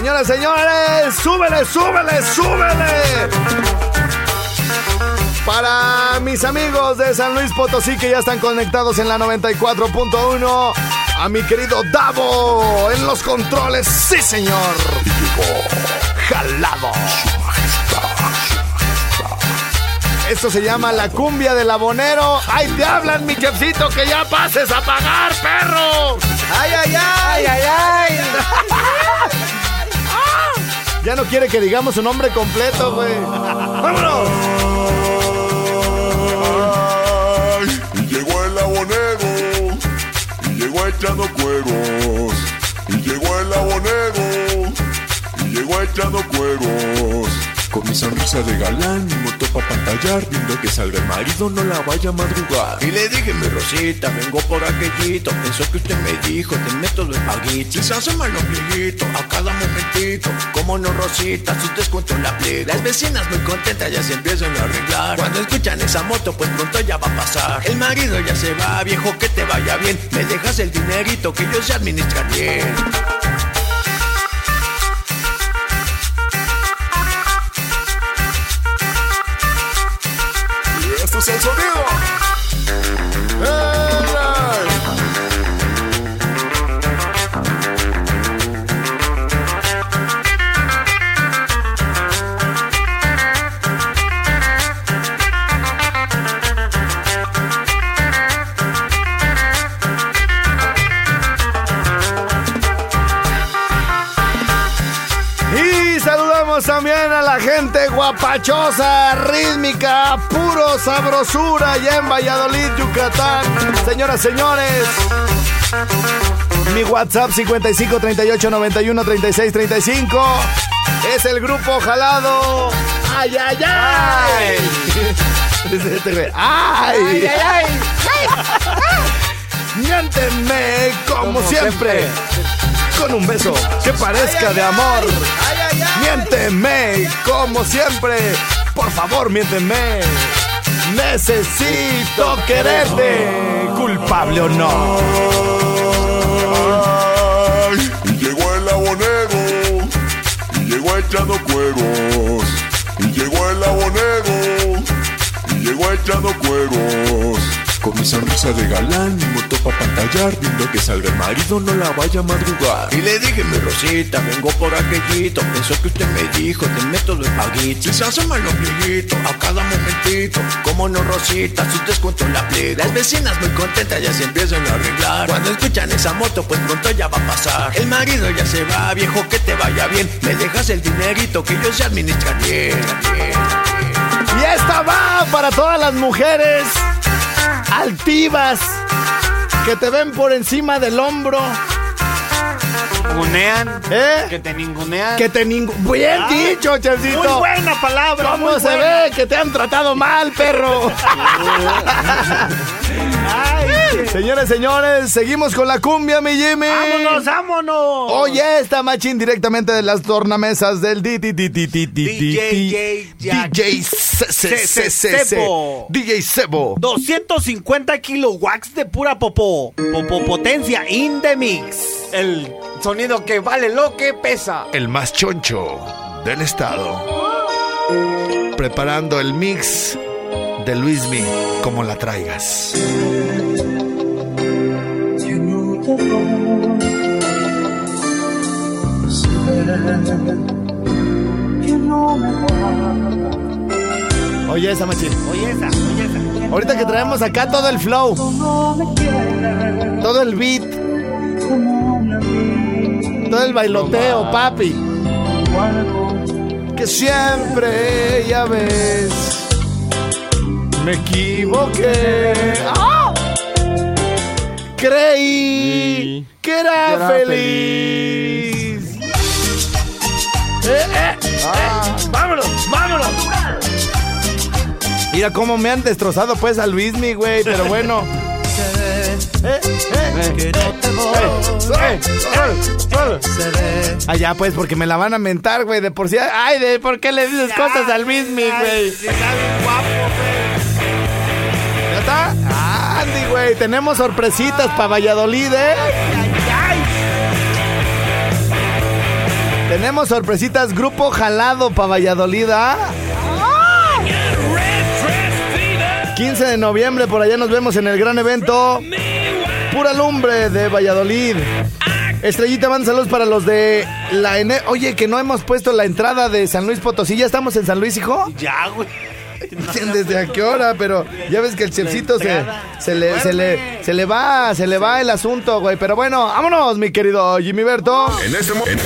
Señoras, señores, súbele, súbele, súbele. Para mis amigos de San Luis Potosí que ya están conectados en la 94.1, a mi querido Davo en los controles, sí señor. Jalado. Esto se llama la cumbia del abonero. ¡Ay, te hablan, mi jefcito, que ya pases a pagar, perro! ¡Ay, ay, ay! ¡Ay, ay, ay! Ya no quiere que digamos su nombre completo, güey. ¡Vámonos! Ay, y llegó el abonero, y llegó echando cueros, y llegó el abonero, y llegó echando cueros. Con mi sonrisa de galán, mi moto pa' pantallar, viendo que salga el marido, no la vaya a madrugar. Y le dije, mi Rosita, vengo por aquellito. Eso que usted me dijo, te meto de paguito. Si se hace mal ombliguito, a cada momentito. Como no, Rosita, sus descuentos la pliega. Las vecinas muy contentas ya se empiezan a arreglar. Cuando escuchan esa moto, pues pronto ya va a pasar. El marido ya se va, viejo, que te vaya bien. Me dejas el dinerito que yo sé administrar bien. Y también a la gente guapachosa, rítmica, puro sabrosura allá en Valladolid, Yucatán. Señoras, señores. Mi WhatsApp 55 38 91 36 35 es el grupo jalado. ¡Ay, ay, ay! Dice este ¡Ay! ¡Ay, ay, Miénteme como, siempre. Con un beso que parezca de amor. Miénteme como siempre. Por favor, miénteme. Necesito quererte, culpable o no. Ay, y llegó el abonero, y llegó echando cueros, y llegó el abonero, y llegó echando cueros. Con mi sonrisa de galán, mi moto pa' pantallar, viendo que salga el marido, no la vaya a madrugar. Y le dije, mi Rosita, vengo por aquellito. Eso que usted me dijo, te meto de paguito. Si se hace mal ombliguito, a cada momentito. Como no, Rosita, sus descuentos la pliega. Las vecinas muy contentas ya se empiezan a arreglar. Cuando escuchan esa moto, pues pronto ya va a pasar. El marido ya se va, viejo, que te vaya bien. Me dejas el dinerito que yo sé administrar bien. bien, bien. Y esta va para todas las mujeres altivas que te ven por encima del hombro. Ningunean. ¿Eh? Que te ningunean. Que te ningún. Bien Ay, dicho, Chelsito. Muy buena palabra. ¿Cómo se buena. ve que te han tratado mal, perro? Ay, Señores, señores, seguimos con la cumbia, mi Jimmy. vámonos, vámonos. Oye, esta machín directamente de las tornamesas del DJ DJ. DJ Se- Sebo. DJ Sebo. 250 kilowatts de pura popó. Popó potencia in the mix. El sonido que vale lo que pesa. el más choncho del estado. Preparando el mix de Luismi como la traigas. Oye esa machín. Oye esa, oye esa. Ahorita que traemos acá todo el flow, todo el beat, todo el bailoteo, papi. Que siempre, ya ves, me equivoqué. ¡Ah! Creí que era, era feliz. Eh, eh. Ah, vámonos, vámonos. Mira cómo me han destrozado pues a Luismi, güey, pero bueno. Eh, eh, eh, eh, eh. Allá pues, porque me la van a mentar, güey, de por sí. Ay, de por qué le dices cosas al Luismi, güey. Sí, está bien guapo, güey. ¿Ya está? Andy, güey, tenemos sorpresitas para Valladolid, ¿eh? Tenemos sorpresitas, grupo jalado para Valladolid, ¿ah? 15 de noviembre, por allá nos vemos en el gran evento Pura Lumbre de Valladolid. Estrellita, manda saludos para los de la Ene. Oye, que no hemos puesto la entrada de San Luis Potosí. ¿Ya estamos en San Luis, hijo? Ya, güey. ¿Desde a qué hora? Pero ya ves que el chefcito se, se, le, se, le, se le va, se le va el asunto, güey. Pero bueno, vámonos, mi querido Jimmy Berto. En este momento.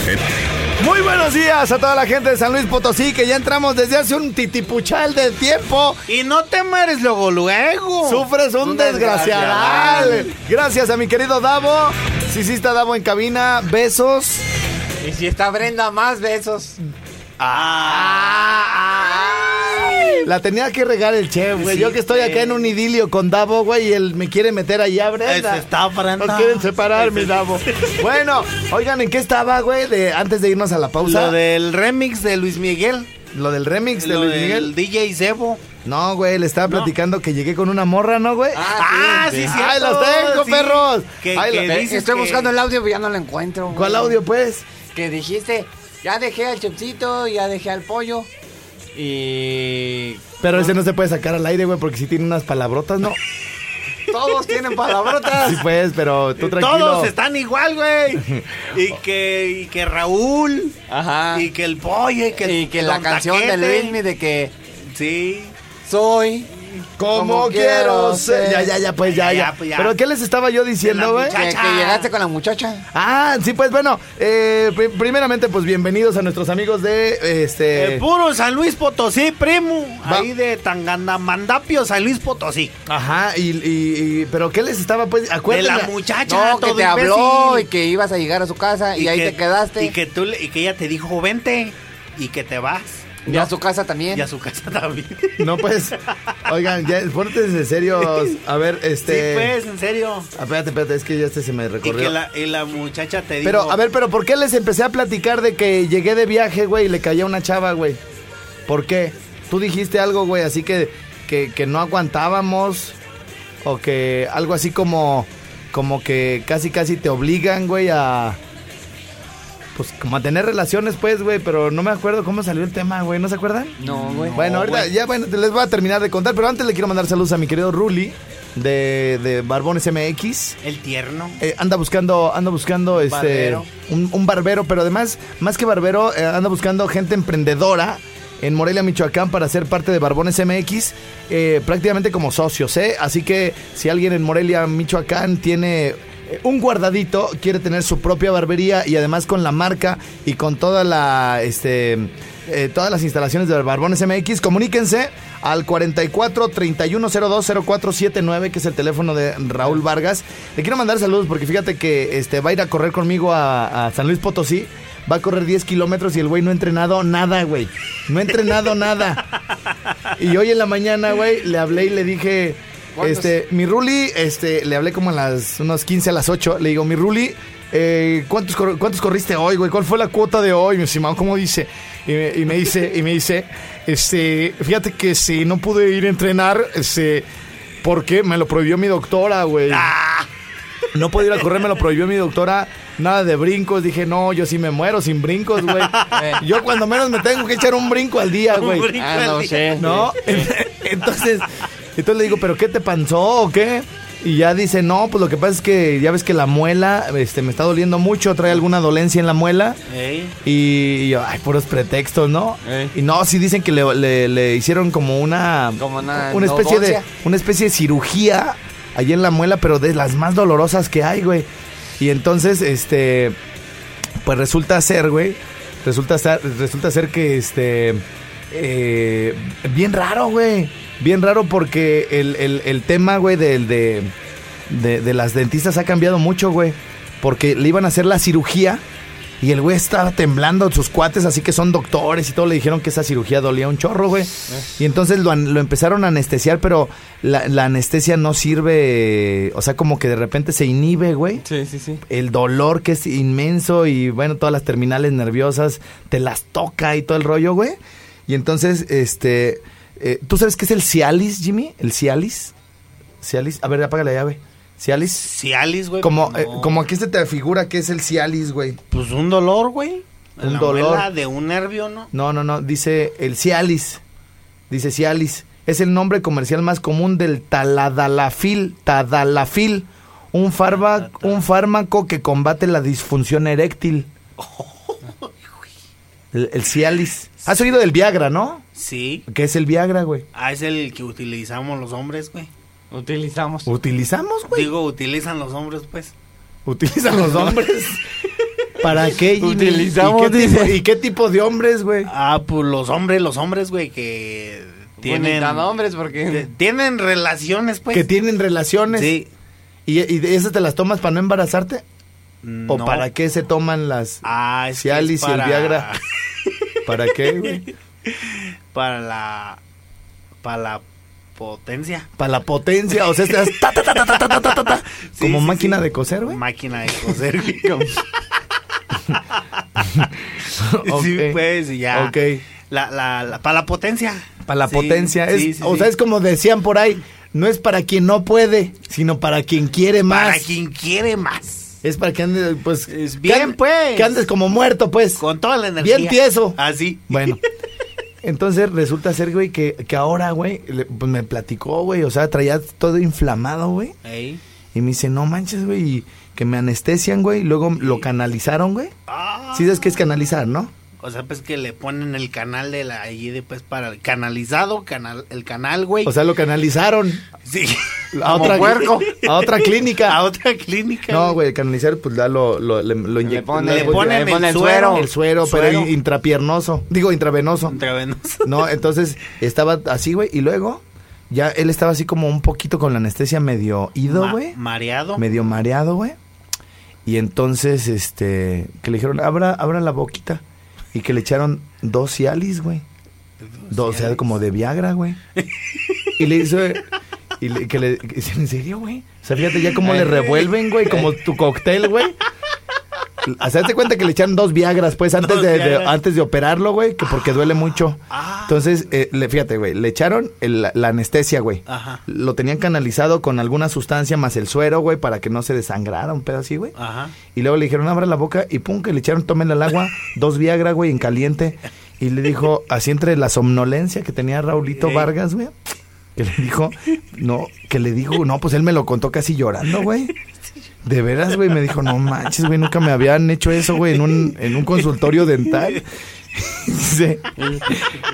Muy buenos días a toda la gente de San Luis Potosí, que ya entramos desde hace un titipuchal de tiempo. Y no te mueres luego, luego. Sufres un, Un desgraciadal. desgraciadal. Gracias a mi querido Davo. Sí, sí está Davo en cabina. Besos. Y si está Brenda, más besos. La tenía que regar el chef, güey. Sí, Yo que estoy acá en un idilio con Davo, güey, y él me quiere meter allá, Brenda. Ese está, Brenda. Nos quieren separar, mi Davo. Bueno, oigan, ¿en qué estaba, güey? De, antes de irnos a la pausa. Lo del remix de Luis Miguel. Lo del remix de Lo Luis del Miguel. DJ Zebo. No, güey, le estaba platicando que llegué con una morra, ¿no, güey? Ah, sí, sí. ¡Ahí los tengo, perros! Que, Ahí que los- dices Estoy que- buscando el audio, pero ya no lo encuentro. güey. ¿Cuál audio, pues? Que dijiste, ya dejé al chupcito, ya dejé al pollo. Y Pero ese no se puede sacar al aire, güey, porque sí tiene unas palabrotas, ¿no? todos tienen palabrotas. Sí, pues, pero tú tranquilo. Todos están igual, güey. y que y que Raúl. Ajá. Y que el pollo. Y que, Y que la canción de. Luismi de que Sí. soy. Como quiero ser. Ya, ya, ya, pues ya, Ya, ya. ya, pues, ya. ¿Pero qué les estaba yo diciendo, güey? Que, muchacha. que llegaste con la muchacha. Ah, sí, pues bueno, eh, pri- primeramente, pues bienvenidos a nuestros amigos de este. El puro San Luis Potosí, primo. Va. Ahí de Tangamandapio, San Luis Potosí. Ajá, y, y- y- pero qué les estaba, pues, De acuérdense. la muchacha. No, que todo te habló imbécil. y que ibas a llegar a su casa y, ahí que- te quedaste. Y que, tú, le- y que ella te dijo, vente. Y que te vas. Y a su casa también. Y a su casa también. No, pues, oigan, ya, pórtense serios. A ver, Sí, este. pues, en serio. Espérate, espérate, es que ya este se me Y recorrió. que la, y la muchacha te dijo. Pero, a ver, pero ¿por qué les empecé a platicar de que llegué de viaje, güey, y le caía una chava, güey? ¿Por qué? Tú dijiste algo, güey, así que, que, que no aguantábamos. O que algo así como, como que casi, casi te obligan, güey, a... Pues como a tener relaciones, pues, güey, pero no me acuerdo cómo salió el tema, güey, ¿no se acuerdan? No, güey. Bueno, ahorita güey. ya bueno, te les voy a terminar de contar, pero antes le quiero mandar saludos a mi querido Ruli de, de Barbones MX. El tierno. Eh, anda buscando, anda buscando este Barbero. Un, un barbero, pero además, más que barbero, eh, anda buscando gente emprendedora en Morelia, Michoacán, para ser parte de Barbones MX, eh, prácticamente como socios, ¿eh? Así que si alguien en Morelia, Michoacán, tiene un guardadito, quiere tener su propia barbería y además con la marca y con toda la, este, eh, todas las instalaciones de Barbones MX, comuníquense al 44 3102 0479, que es el teléfono de Raúl Vargas. Le quiero mandar saludos porque fíjate que este, va a ir a correr conmigo a, a San Luis Potosí. Va a correr 10 kilómetros y el güey no ha entrenado nada, güey. No ha entrenado nada. Y hoy en la mañana, güey, le hablé y le dije, Este, mi Ruli, este, le hablé como a las unos 15 a las 8. Le digo, mi Ruli, eh, ¿cuántos, cor- ¿cuántos corriste hoy, güey? ¿Cuál fue la cuota de hoy, mi estimado? ¿Cómo dice? Y me, y me dice, y me dice, este, fíjate que si no pude ir a entrenar, este, porque me lo prohibió mi doctora, güey. No puedo ir a correr, me lo prohibió mi doctora. Nada de brincos. Dije, no, yo sí me muero sin brincos, güey. Yo cuando menos me tengo que echar un brinco al día, güey. Ah, no sé. ¿No? Entonces, entonces le digo, ¿pero qué te panzó o qué? Y ya dice, no, pues lo que pasa es que ya ves que la muela este, me está doliendo mucho, trae alguna dolencia en la muela. Ey. Y, yo, ay, puros pretextos, ¿no? Ey. Y no, sí dicen que le, le- le hicieron como una, Como una especie de una especie de cirugía allí en la muela, pero de las más dolorosas que hay, güey. Y entonces, este, pues resulta ser, güey, resulta ser, resulta ser que, este, eh, bien raro, güey, bien raro porque el, el- el tema, güey, del de, de, de las dentistas ha cambiado mucho, güey, porque le iban a hacer la cirugía Y el güey estaba temblando, sus cuates, así que son doctores y todo, le dijeron que esa cirugía dolía un chorro, güey. Y entonces lo, lo empezaron a anestesiar, pero la, la anestesia no sirve, o sea, como que de repente se inhibe, güey. Sí, sí, sí. El dolor que es inmenso y bueno, todas las terminales nerviosas te las toca y todo el rollo, güey. Y entonces, este, eh, ¿tú sabes qué es el Cialis, Jimmy? ¿El Cialis? Cialis, a ver, apaga la llave. Cialis. Cialis, güey. Como, no. eh, como aquí se te figura que es el Cialis, güey. Pues un dolor, güey. Un La dolor. de un nervio, ¿no? No, no, no, dice el Cialis. Dice Cialis. Es el nombre comercial más común del taladalafil, tadalafil, un, farba- un fármaco que combate la disfunción eréctil. El, el Cialis. ¿Has oído del Viagra, no? Sí. ¿Qué es el Viagra, güey? Ah, es el que utilizamos los hombres, güey. Utilizamos. ¿Utilizamos, güey? Digo, utilizan los hombres, pues. ¿Utilizan los hombres? ¿Para qué, Jimmy? Utilizamos, ¿Y qué, tipo, dice. ¿Y qué tipo de hombres, güey? Ah, pues los hombres, los hombres, güey, que tienen... Tienen nombres que porque. tienen relaciones, pues. que tienen relaciones. Sí. ¿Y, y esas te las tomas para no embarazarte? ¿O para qué se toman las ah, es Cialis y el Viagra? ¿Para qué, güey? Para la... Para la potencia. Para la potencia, o sea, estás como máquina de coser, güey. Máquina de coser, güey. Sí, pues, ya. Ok. La, la, la para la potencia. Para la potencia. O sea, es como decían por ahí, no es para quien no puede, sino para quien quiere más. Para quien quiere más. Es para que andes, pues. Es que bien, ande- pues. Que andes como muerto, pues. Con toda la energía. Bien tieso. Así. Bueno. Entonces resulta ser, güey, que, que ahora, güey, le- pues me platicó, güey, o sea, traía todo inflamado, güey. Ey. Y me dice, no manches, güey, y que me anestesian, güey, y luego lo canalizaron, güey. Ah. Sí sabes qué es canalizar, ¿no? O sea, pues que le ponen el canal de la allí de pues para el canalizado, canal, el canal, güey. O sea, lo canalizaron sí. a Como otra, puerco. a otra clínica. a otra clínica. No, güey, canalizar, pues ya lo, lo, le, lo inyec- pone- Le pues, ponen le pone el el suero. el suero, Suero. pero intrapiernoso. Digo, intravenoso. Intravenoso. No, entonces estaba así, güey, y luego ya él estaba así como un poquito con la anestesia medio ido, Ma- güey. mareado. medio mareado, güey. Y entonces, este, que le dijeron, abra, abra la boquita. Y que le echaron dos Cialis, güey. Dos, sea, como de Viagra, güey. Y le hizo, y le- que le, ¿en serio, güey? O sea, fíjate ya cómo le revuelven, güey, como tu cóctel, güey. Hacerte cuenta que le echaron dos Viagras, pues, antes de, antes de operarlo, güey, que porque duele mucho. Ah. Entonces, eh, le, fíjate, güey, le echaron el- la anestesia, güey. Ajá. Lo tenían canalizado con alguna sustancia más el suero, güey, para que no se desangrara, un pedo así, güey. Ajá. Y luego le dijeron, abra la boca y pum, que le echaron, tomen el agua, dos Viagra, güey, en caliente. Y le dijo, así entre la somnolencia que tenía Raulito. Vargas, güey, que le dijo, no, que le dijo, no, pues él me lo contó casi llorando, güey. De veras, güey, me dijo, no manches, güey, nunca me habían hecho eso, güey, en un, en un consultorio dental. Dice,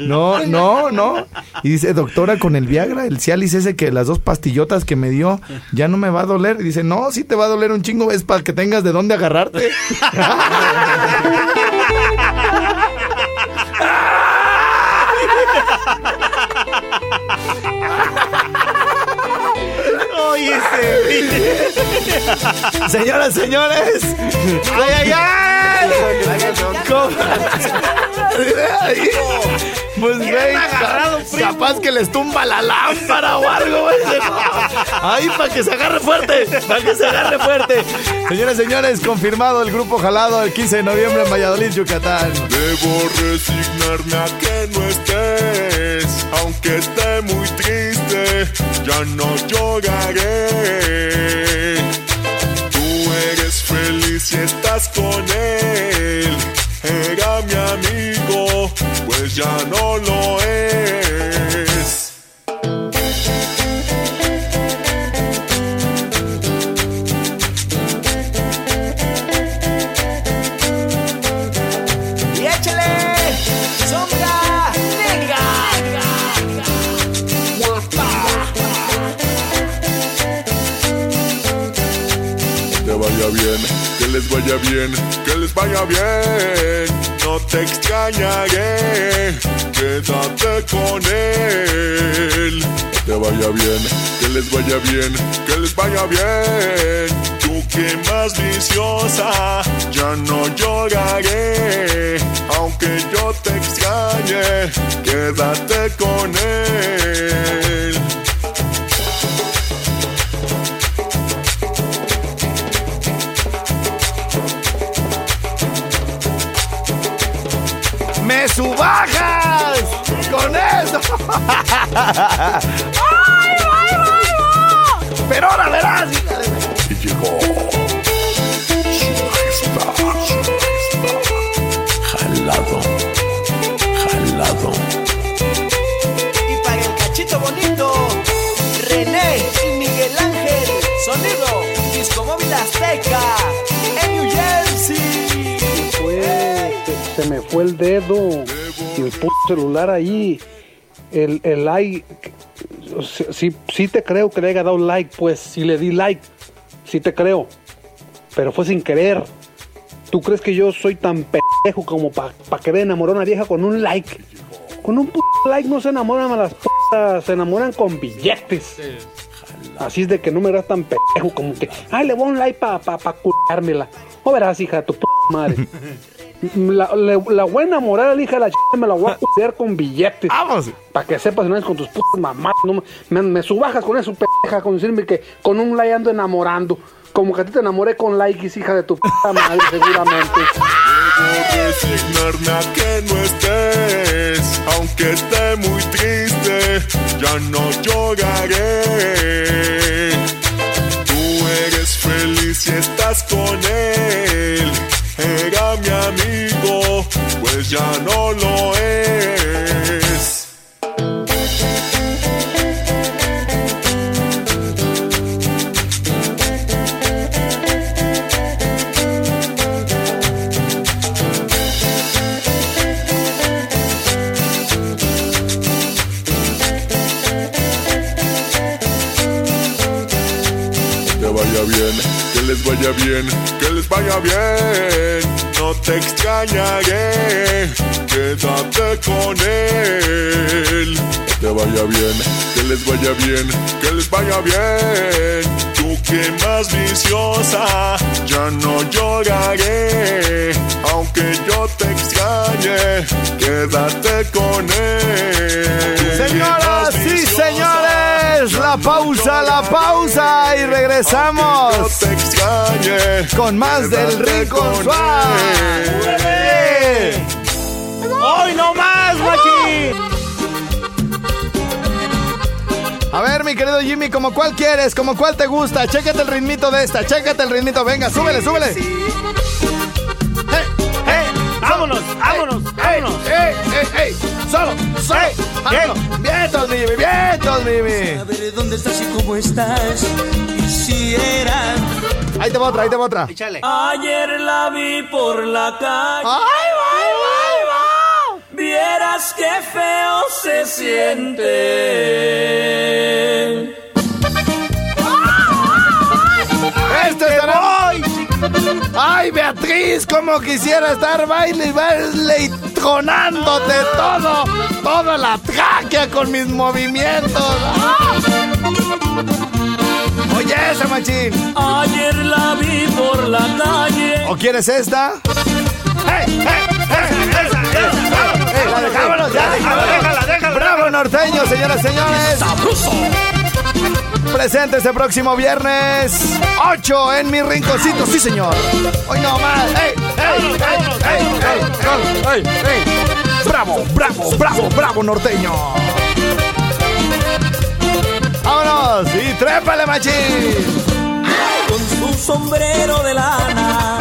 no, no, no. Y dice, doctora, con el Viagra, el Cialis ese que las dos pastillotas que me dio, ya no me va a doler. Y dice, no, sí te va a doler un chingo, es para que tengas de dónde agarrarte. Oye, ese. Señoras, señores. ¡Ay, ay, ay! Pues, capaz que les tumba la lámpara o algo, güey. Ahí, para que se agarre fuerte, para que se agarre fuerte. Señoras, señores, confirmado el grupo jalado el 15 de noviembre en Valladolid, Yucatán. Debo resignarme a que no estés, aunque esté muy triste, ya no lloraré. Si estás con él, era mi amigo, pues ya no lo les vaya bien, que les vaya bien. No te extrañaré, quédate con él. Que te vaya bien, que les vaya bien, que les vaya bien. Tú que más viciosa, ya no lloraré, aunque yo te extrañe, quédate con él. ¡Ay, ay, ay, ay! Pero ahora verás. Y llegó su majestad, su majestad, jalado, jalado. Y para el cachito bonito, René y Miguel Ángel. Sonido, Disco Móvil Azteca, en New Jersey. fue, se, se me fue el dedo y el puto celular ahí. El, el like, sí, sí te creo que le haya dado like, pues si le di like, sí te creo, pero fue sin querer. ¿Tú crees que yo soy tan pendejo como para pa querer enamorar a una vieja con un like? Con un puto like no se enamoran a las putas, se enamoran con billetes. Así es de que no me verás tan pendejo como que, ay, le voy a un like para pa, pa curármela. O verás, hija tu puta madre. La, la voy a enamorar a la hija de la ch... me la voy a cuidar con billetes. ¡Vamos! Para que sepas, no es con tus putas mamás. No, me- me, subajas con eso, pendeja, con decirme que con un like ando enamorando. Como que a ti te enamoré con likes, hija de tu puta madre, seguramente. Debo resignarme a que no estés, aunque esté muy triste, ya no lloraré. Tú eres feliz y estás con él, era mi amigo, pues ya no lo es. Vaya bien, que les vaya bien. No te extrañaré, quédate con él. Que te vaya bien, que les vaya bien, que les vaya bien. Tú que más viciosa, ya no lloraré, aunque yo te extrañe, quédate con él. Señoras y viciosa, señores, la pausa, la pausa y regresamos con más del Rico Suárez. ¡Hoy no más! A ver, mi querido Jimmy, ¿como cuál quieres? ¿Como cuál te gusta? Chécate el ritmito de esta, chécate el ritmito. Venga, súbele, súbele. ¡Vámonos! ¡Vámonos! ¡Vámonos! ¡Ey, ey, ey! ¡Solo! ¡Solo! ¡Ey! ¡Vámonos! ¡Vientos, Mimi! ¡Vientos, Mimi! Saber dónde estás y cómo estás. Quisiera. Ahí te va otra, ahí te va otra. Échale. Ayer la vi por la calle. ¡Ay, ay, ay, ay! Vieras qué feo se siente. ¡Este será! ¡Ay, Beatriz! Como quisiera estar baile y baile y tronándote todo, toda la tráquea con mis movimientos. ¡Ah! Oye, esa machín. Ayer la vi por la calle. ¿O quieres esta? ¡Ey, ey, ey, esa, esa! ¡Ey, la dejámonos, ya, Déjala, déjala, déjala. ¡Bravo, norteño, señoras y señores! Presente este próximo viernes 8 en mi rinconcito, sí señor. Hoy no más. ¡Ey, ey, ey, ey, ey! ¡Bravo, bravo, bravo, bravo, norteño! ¡Vámonos! ¡Y trépale, machín! Con su sombrero de lana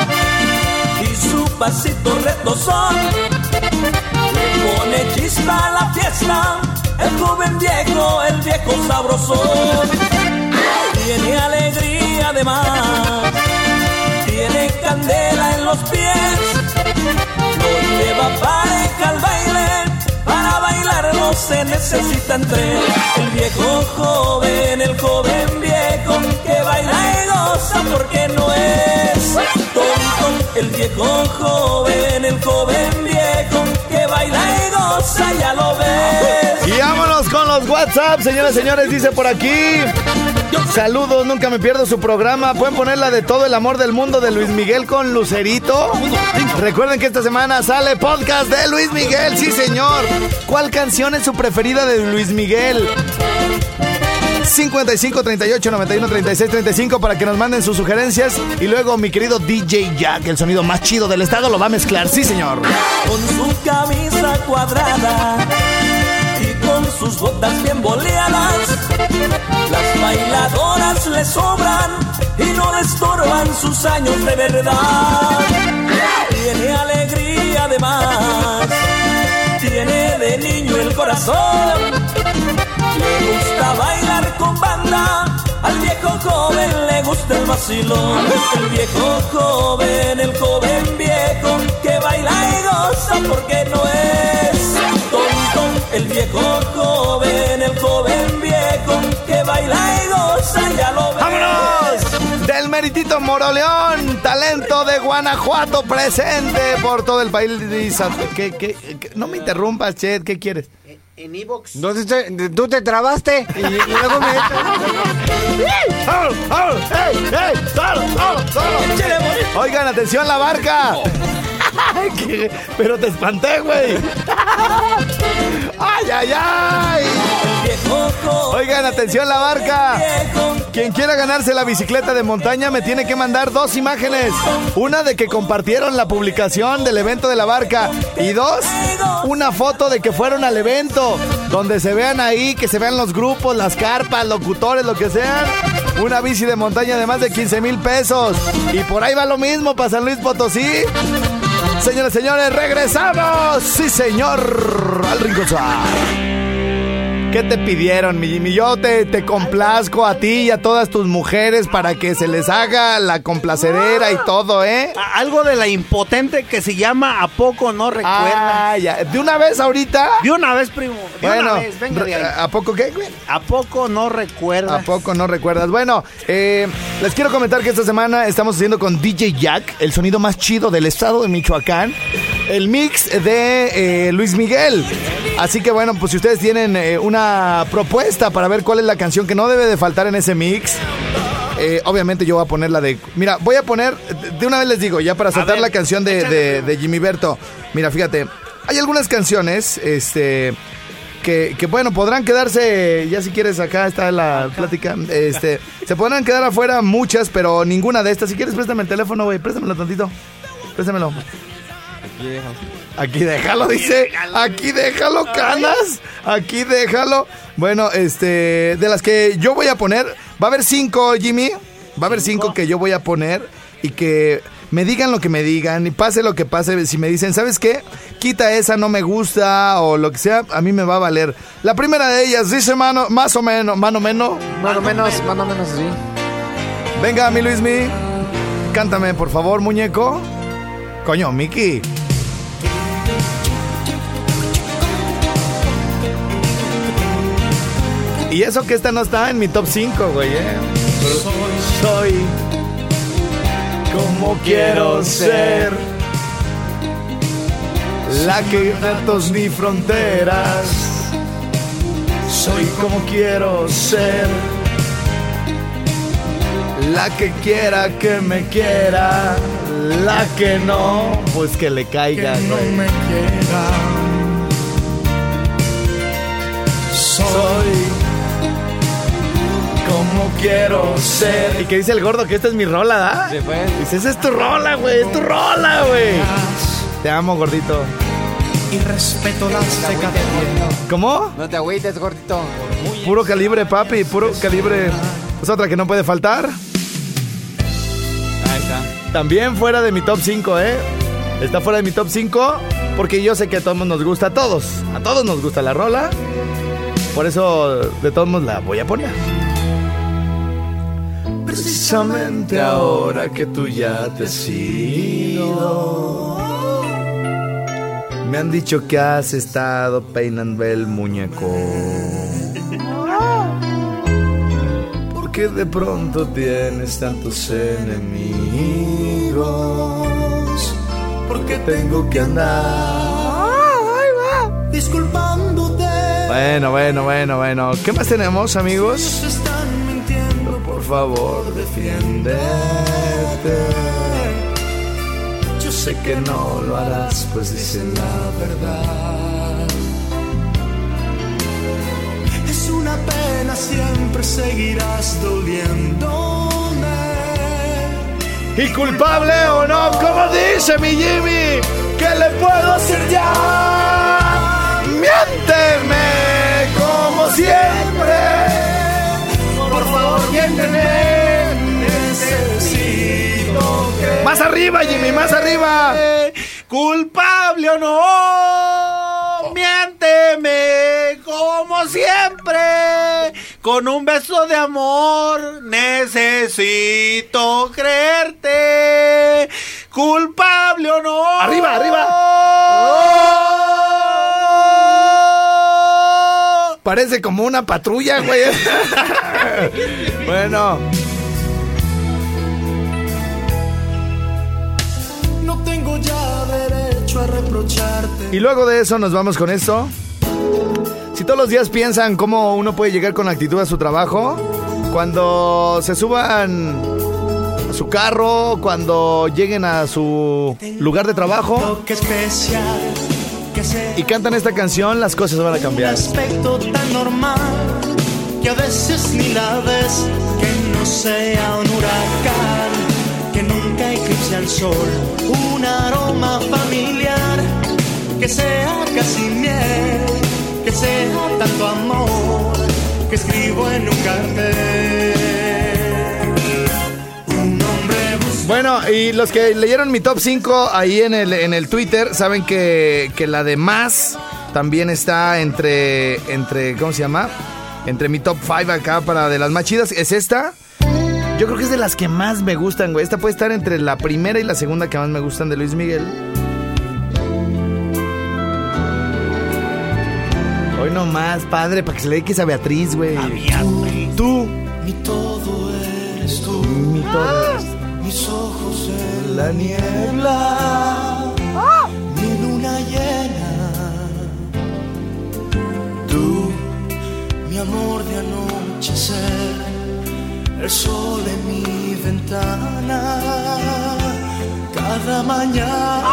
y su pasito retozón. Le pone chispa a la fiesta. El joven viejo, el viejo sabrosón. Tiene alegría además. Tiene candela en los pies. Lo lleva pareja al baile. Para bailar no se necesitan tres. El viejo joven, el joven viejo que baila y goza porque no es tonto. El viejo joven, el joven viejo que baila y goza, ya lo ves. Y vámonos con los WhatsApp, señoras y señores, dice por aquí. Saludos, nunca me pierdo su programa. Pueden poner la de todo el amor del mundo de Luis Miguel con Lucerito. Recuerden que esta semana sale podcast de Luis Miguel, sí señor. ¿Cuál canción es su preferida de Luis Miguel? 55 38 91 36 35 para que nos manden sus sugerencias y luego mi querido DJ Jack, el sonido más chido del estado, lo va a mezclar, sí señor. Con su camisa cuadrada y con sus botas bien boleadas, bailadoras le sobran y no le estorban sus años de verdad. Tiene alegría además, tiene de niño el corazón. Le gusta bailar con banda, al viejo joven le gusta el vacilón. El viejo joven, el joven viejo, que baila y goza porque no es tonto. El viejo joven, el joven viejo, baila y goza, ya lo ves. ¡Vámonos! Del meritito Moroleón, talento de Guanajuato presente por todo el país. ¿Qué, qué, qué? No me interrumpas, Chet, ¿qué quieres? En Evox. No, tú te- tú te trabaste y, y luego me... ¡Solo, solo! ¡Ey, ey! ¡Solo, solo, solo! Oigan, atención, la barca. Pero te espanté, güey. ¡Ay, ay, ay! Oigan, atención, la barca. Quien quiera ganarse la bicicleta de montaña me tiene que mandar dos imágenes. Una de que compartieron la publicación del evento de la barca. Y dos, una foto de que fueron al evento. Donde se vean ahí, que se vean los grupos, las carpas, locutores, lo que sean. Una bici de montaña de más de 15 mil pesos. Y por ahí va lo mismo para San Luis Potosí. Señores, señores, regresamos. Sí, señor. Al rincón. ¿Qué te pidieron, mi Jimmy? Yo te, te complazco a ti y a todas tus mujeres para que se les haga la complacedera y todo, ¿eh? Algo de la impotente que se llama ¿A poco no recuerda? Ah, ya. De una vez ahorita. De una vez, primo. De Bueno, una vez, venga de ahí. ¿a poco qué? ¿A poco no recuerda? ¿A poco no recuerdas? Bueno, eh, les quiero comentar que esta semana estamos haciendo con DJ Jack el sonido más chido del estado de Michoacán, el mix de eh, Luis Miguel. Así que bueno, pues si ustedes tienen eh, una propuesta para ver cuál es la canción que no debe de faltar en ese mix, eh, obviamente yo voy a poner la de... Mira, voy a poner, de- una vez les digo, ya para soltar ver, la canción de, de Jimmy Berto. Mira, fíjate, hay algunas canciones, este... Que, que, bueno, podrán quedarse, ya si quieres, acá está la plática, este, se podrán quedar afuera muchas, pero ninguna de estas. Si quieres, préstame el teléfono, güey, préstamelo tantito, préstamelo. Aquí déjalo, dice. Aquí déjalo, canas. Aquí déjalo. Bueno, este, de las que yo voy a poner, va a haber cinco, Jimmy. Va a haber cinco que yo voy a poner y que me digan lo que me digan y pase lo que pase. Si me dicen, ¿sabes qué? Quita esa, no me gusta o lo que sea, a mí me va a valer. La primera de ellas dice mano, más o menos, mano menos. Más o menos, más o menos así. Venga, mi Luismi. Cántame, por favor, muñeco. Coño, Miki. Y eso que esta no está en mi top 5, güey, eh. Soy como quiero ser. La que retos ni fronteras. Soy como quiero ser. La que quiera que me quiera, la que no, pues que le caiga. güey. Soy como quiero ser. ¿Y qué dice el gordo? Que esta es mi rola, ¿da? Se fue. Dice, esa es tu rola, güey, es tu rola, güey. Te amo, gordito. Y respeto las de cada ¿Cómo? No te agüites, gordito. Puro calibre, papi, puro calibre. Es otra que no puede faltar. También fuera de mi top 5, ¿eh? Está fuera de mi top 5 porque yo sé que a todos nos gusta, a todos, a todos nos gusta la rola. Por eso de todos modos la voy a poner. Precisamente ahora que tú ya te has ido. Me han dicho que has estado peinando el muñeco. Porque de pronto tienes tantos enemigos. Porque tengo que andar. Disculpándote. Bueno, bueno, bueno, bueno. ¿Qué más tenemos, amigos? Están mintiendo. favor, defiéndete. Yo sé que no lo harás, pues dicen la verdad. Es una pena, siempre seguirás doliéndome. ¿Y culpable o no? Como dice mi Jimmy, ¿qué le puedo hacer ya? Miénteme como siempre. Por favor, miénteme. Necesito que. Más arriba, Jimmy, más arriba. Culpable o no, miénteme como siempre. Con un beso de amor necesito creerte. Culpable o no. Arriba, arriba. Parece como una patrulla, güey. bueno. No tengo ya derecho a reprocharte. Y luego de eso nos vamos con esto. Si todos los días piensan cómo uno puede llegar con actitud a su trabajo, cuando se suban a su carro, cuando lleguen a su lugar de trabajo y cantan esta canción, las cosas van a cambiar. aspecto tan normal que a veces ni la ves, que no sea un huracán, que nunca eclipse al sol, un aroma familiar, que sea casi miel, que sea tanto amor, que escribo en un cartel. Un hombre Bueno, y los que leyeron mi top 5 ahí en el, en el Twitter saben que, que la de más también está entre, entre, ¿cómo se llama? Entre mi top 5 acá para de las más chidas. ¿Es esta? Yo creo que es de las que más me gustan, güey. Esta puede estar entre la primera y la segunda que más me gustan de Luis Miguel. Hoy nomás, padre, para que se le dediques a Beatriz, güey. Tú, Mi todo eres tú, mi todo. mis ojos en La niebla. mi luna llena. Tú, mi amor de anochecer, el sol en mi ventana. Cada mañana.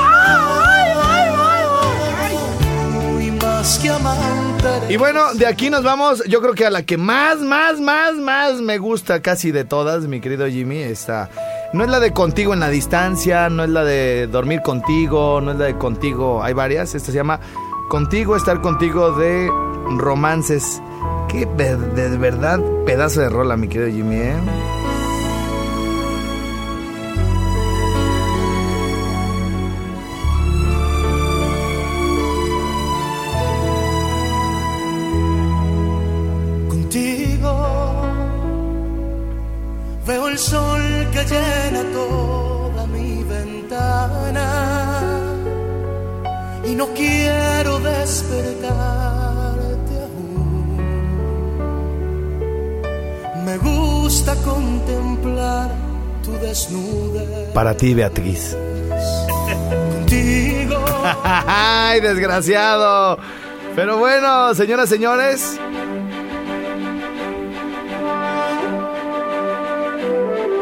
Y bueno, de aquí nos vamos, yo creo que a la que más, más, más, más me gusta casi de todas, mi querido Jimmy, está... No es la de contigo en la distancia, no es la de dormir contigo, no es la de contigo, hay varias, esta se llama Contigo, estar contigo de romances. Qué de verdad pedazo de rola, mi querido Jimmy, ¿eh? No quiero despertarte aún. Me gusta contemplar tu desnudez Para ti, Beatriz. contigo. ¡Ay, desgraciado! Pero bueno, señoras, señores.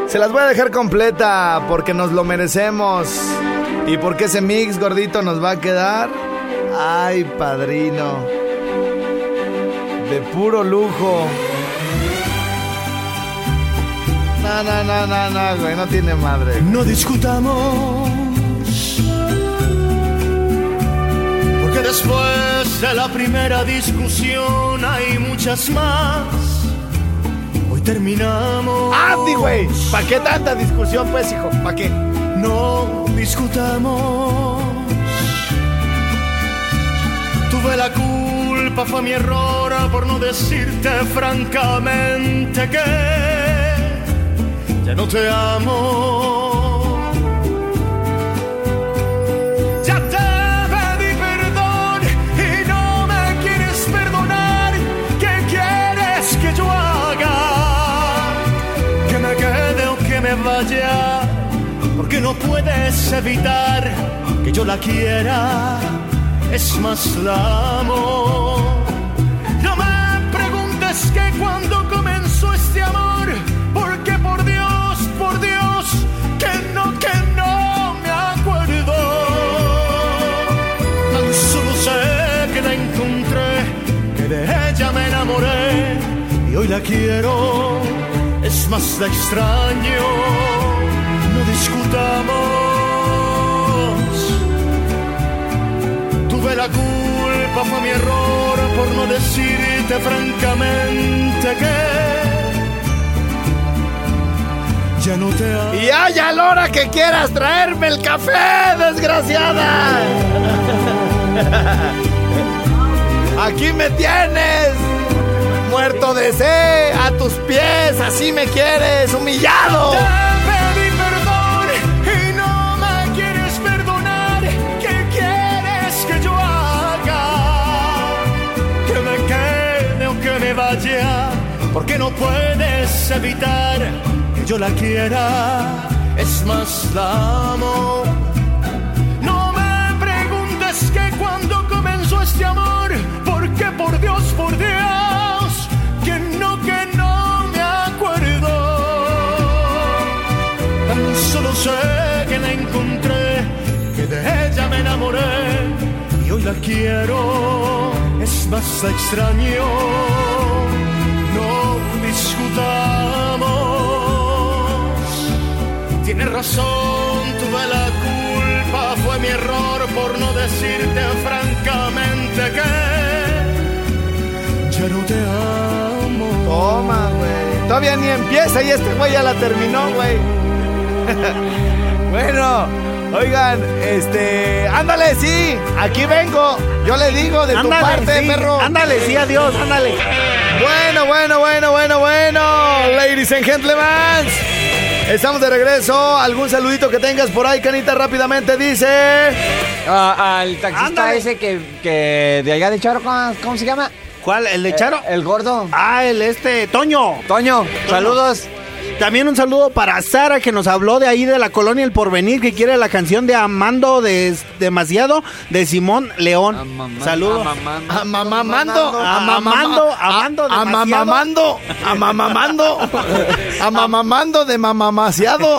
Se las voy a dejar completa porque nos lo merecemos. Y porque ese mix gordito nos va a quedar. ¡Ay, padrino! De puro lujo. No, no, no, no, no, güey, no tiene madre. No discutamos. Porque después de la primera discusión hay muchas más. Hoy terminamos. ¡Andy, güey! ¿Para qué tanta discusión, pues, hijo? ¿Para qué? No discutamos. Tuve la culpa, fue mi error por no decirte francamente que ya no te amo. no puedes evitar que yo la quiera, es más la amo. No me preguntes que cuando comenzó este amor, porque por Dios, por Dios, que no, que no me acuerdo. Tan solo sé que la encontré, que de ella me enamoré y hoy la quiero, es más la extraño discutamos. Tuve la culpa, fue mi error por no decirte francamente que ya no te amo. Y hay a la hora que quieras traerme el café, desgraciada. Aquí me tienes, muerto de sed, a tus pies, así me quieres, humillado. Evitar que yo la quiera. Es más, la amo. No me preguntes que cuando comenzó este amor. Porque por Dios, por Dios. Que no, que no me acuerdo. Tan solo sé que la encontré, que de ella me enamoré y hoy la quiero. Es más, extraño. No discutamos. Tienes razón, tuve la culpa, fue mi error por no decirte francamente que ya no te amo. Toma, güey. Todavía ni empieza y este güey ya la terminó, güey. bueno, oigan, este. Ándale, sí. Aquí vengo. Yo le digo de tu parte, sí, perro. Ándale, sí, adiós, ándale. Bueno, bueno, bueno, bueno, bueno. Ladies and gentlemen. Estamos de regreso. ¿Algún saludito que tengas por ahí, Canita? Rápidamente dice. Ah, al taxista Ándale. ese que, que de allá de Charo, ¿cómo, cómo se llama? ¿Cuál? ¿El de Charo? El, el gordo. Ah, el este, Toño. Toño, saludos. También un saludo para Sara que nos habló de ahí de la colonia El Porvenir que quiere la canción de Amando de demasiado de Simón León. Saludos. Amamamando. Amamando, amando demasiado. Amamamando. Amamamando. Amamamando de mamamaciado.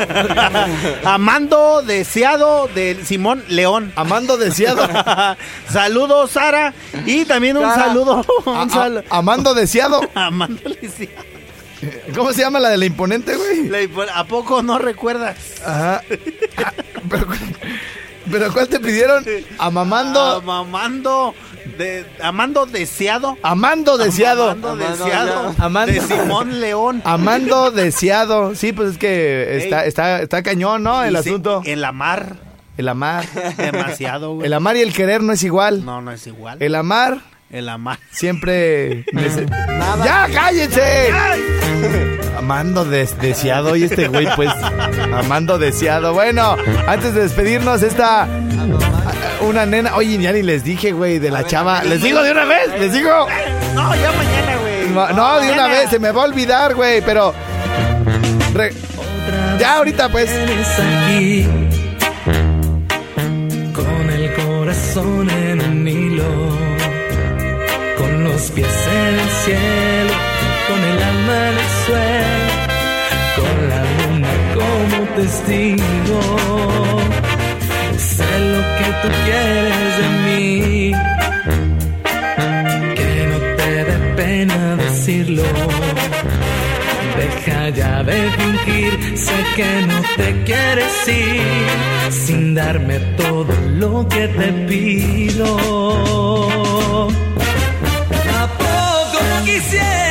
Amando deseado de Simón León. Amando deseado. Saludos Sara y también un Sara. saludo. A- Un sal- a- Amando deseado. Amando deseado. ¿Cómo se llama la de la imponente, güey? Le- ¿A poco no recuerdas? Ajá. Ah, Pero, pero ¿cuál te pidieron? Amamando. Amando de amando deseado. Amando deseado. Amando Amando deseado. Amando. De Simón León. Amando deseado. Sí, pues es que está, Ey. está, está cañón, ¿no? El Dice, asunto. En la mar. El amar. Demasiado, güey. El amar y el querer no es igual. No, no es igual. El amar El amar. siempre. ¡Ya, cállense! Amando des- deseado. Y este güey, pues. Amando deseado. Bueno, antes de despedirnos, esta. Una nena. Oye, ya ni les dije, güey, de la chava. ¿Les digo de una vez? ¿Les digo? No, ya mañana, güey. No, no, de una vez. Se me va a olvidar, güey, pero. re- Ya, ahorita, pues. Aquí con el corazón en un hilo, con los pies en el cielo, con el alma en el con la luna como testigo. Sé lo que tú quieres de mí, que no te dé pena decirlo. Deja ya de fingir, sé que no te quieres ir sin darme todo lo que te pido. ¿A poco no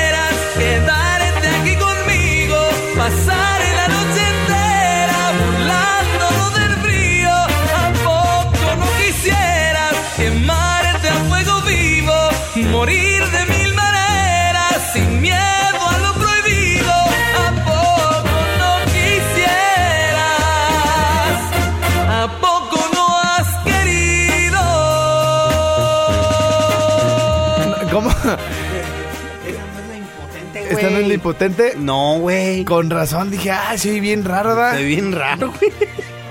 ¿Esta no güey. Con razón dije, ah, sí, bien raro, ¿verdad? ve bien raro, güey.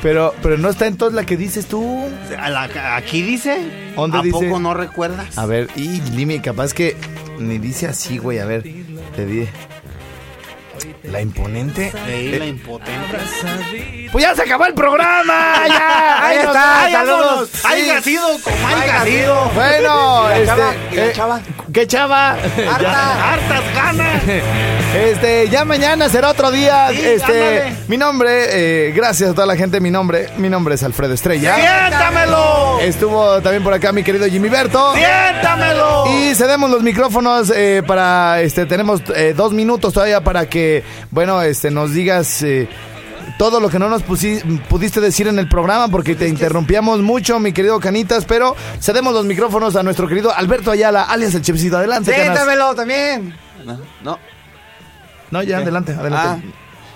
Pero, pero no está en todas la que dices tú. A la- aquí dice. ¿Dónde ¿A dice? poco no recuerdas? A ver, y dime, capaz que ni dice así, güey. A ver, te di. La imponente. Sí, la impotente. Pues ya se acabó el programa. Ya. Ahí nos- está, ahí saludos. vámonos. Hay sido como hay sido. Bueno, ¿Y la este, chava? ¿Y la eh, chava? ¿Qué chava? Harta. Hartas ganas. Este, ya mañana será otro día. Sí, este, ándale. mi nombre, eh, gracias a toda la gente, mi nombre, mi nombre es Alfredo Estrella. ¡Siéntamelo! Estuvo también por acá mi querido Jimmy Berto. ¡Siéntamelo! Y cedemos los micrófonos eh, para, este, tenemos eh, dos minutos todavía para que, bueno, este, nos digas todo lo que no nos pusi- pudiste decir en el programa porque te interrumpíamos mucho, mi querido Canitas, pero cedemos los micrófonos a nuestro querido Alberto Ayala, alias el Chepsito. Adelante, Canas. Siéntamelo también. No, no. No, ya, adelante, Ah, adelante.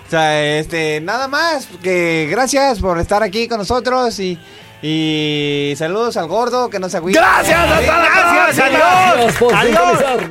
o sea, este, nada más que gracias por estar aquí con nosotros y, y saludos al gordo que no se agüita. Gracias, hasta la Gracias, adiós. Adiós.